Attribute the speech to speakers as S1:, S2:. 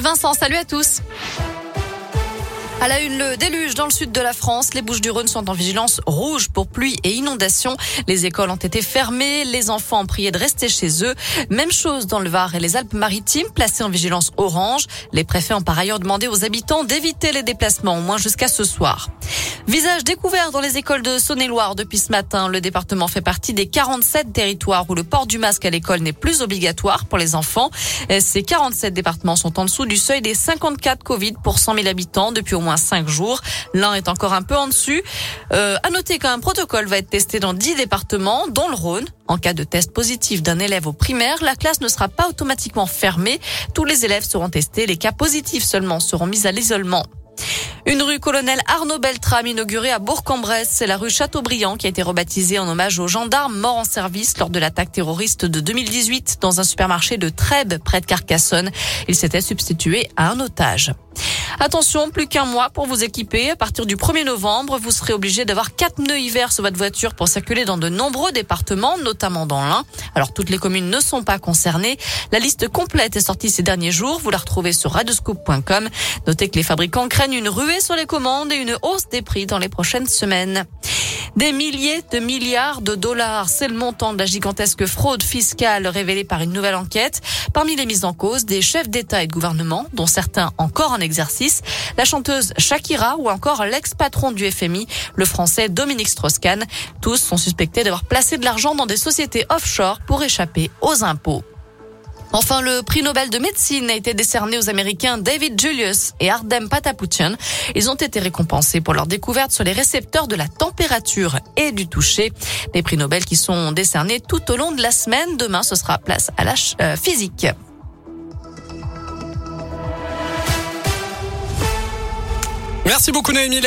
S1: Vincent, salut à tous. À la une, le déluge dans le sud de la France. Les Bouches-du-Rhône sont en vigilance rouge pour pluie et inondations. Les écoles ont été fermées. Les enfants ont prié de rester chez eux. Même chose dans le Var et les Alpes-Maritimes, placés en vigilance orange. Les préfets ont par ailleurs demandé aux habitants d'éviter les déplacements, au moins jusqu'à ce soir. Visage découvert dans les écoles de Saône-et-Loire depuis ce matin. Le département fait partie des 47 territoires où le port du masque à l'école n'est plus obligatoire pour les enfants. Ces 47 départements sont en dessous du seuil des 54 Covid pour 100 000 habitants depuis au moins 5 jours. L'un est encore un peu en dessus. Euh, à noter qu'un protocole va être testé dans 10 départements, dont le Rhône. En cas de test positif d'un élève au primaire, la classe ne sera pas automatiquement fermée. Tous les élèves seront testés. Les cas positifs seulement seront mis à l'isolement. Une rue colonel Arnaud Beltrame inaugurée à Bourg-en-Bresse. C'est la rue Chateaubriand qui a été rebaptisée en hommage aux gendarmes morts en service lors de l'attaque terroriste de 2018 dans un supermarché de Trèbes près de Carcassonne. Il s'était substitué à un otage. Attention, plus qu'un mois pour vous équiper. À partir du 1er novembre, vous serez obligé d'avoir quatre pneus hiver sur votre voiture pour circuler dans de nombreux départements, notamment dans l'Ain. Alors toutes les communes ne sont pas concernées. La liste complète est sortie ces derniers jours. Vous la retrouvez sur radioscope.com. Notez que les fabricants craignent une ruée sur les commandes et une hausse des prix dans les prochaines semaines. Des milliers de milliards de dollars, c'est le montant de la gigantesque fraude fiscale révélée par une nouvelle enquête. Parmi les mises en cause, des chefs d'État et de gouvernement, dont certains encore en exercice, la chanteuse Shakira ou encore l'ex-patron du FMI, le français Dominique Strauss-Kahn. Tous sont suspectés d'avoir placé de l'argent dans des sociétés offshore pour échapper aux impôts. Enfin, le prix Nobel de médecine a été décerné aux Américains David Julius et Ardem Patapoutian. Ils ont été récompensés pour leur découverte sur les récepteurs de la température et du toucher. Des prix Nobel qui sont décernés tout au long de la semaine. Demain, ce sera place à la euh, physique.
S2: Merci beaucoup Noémie.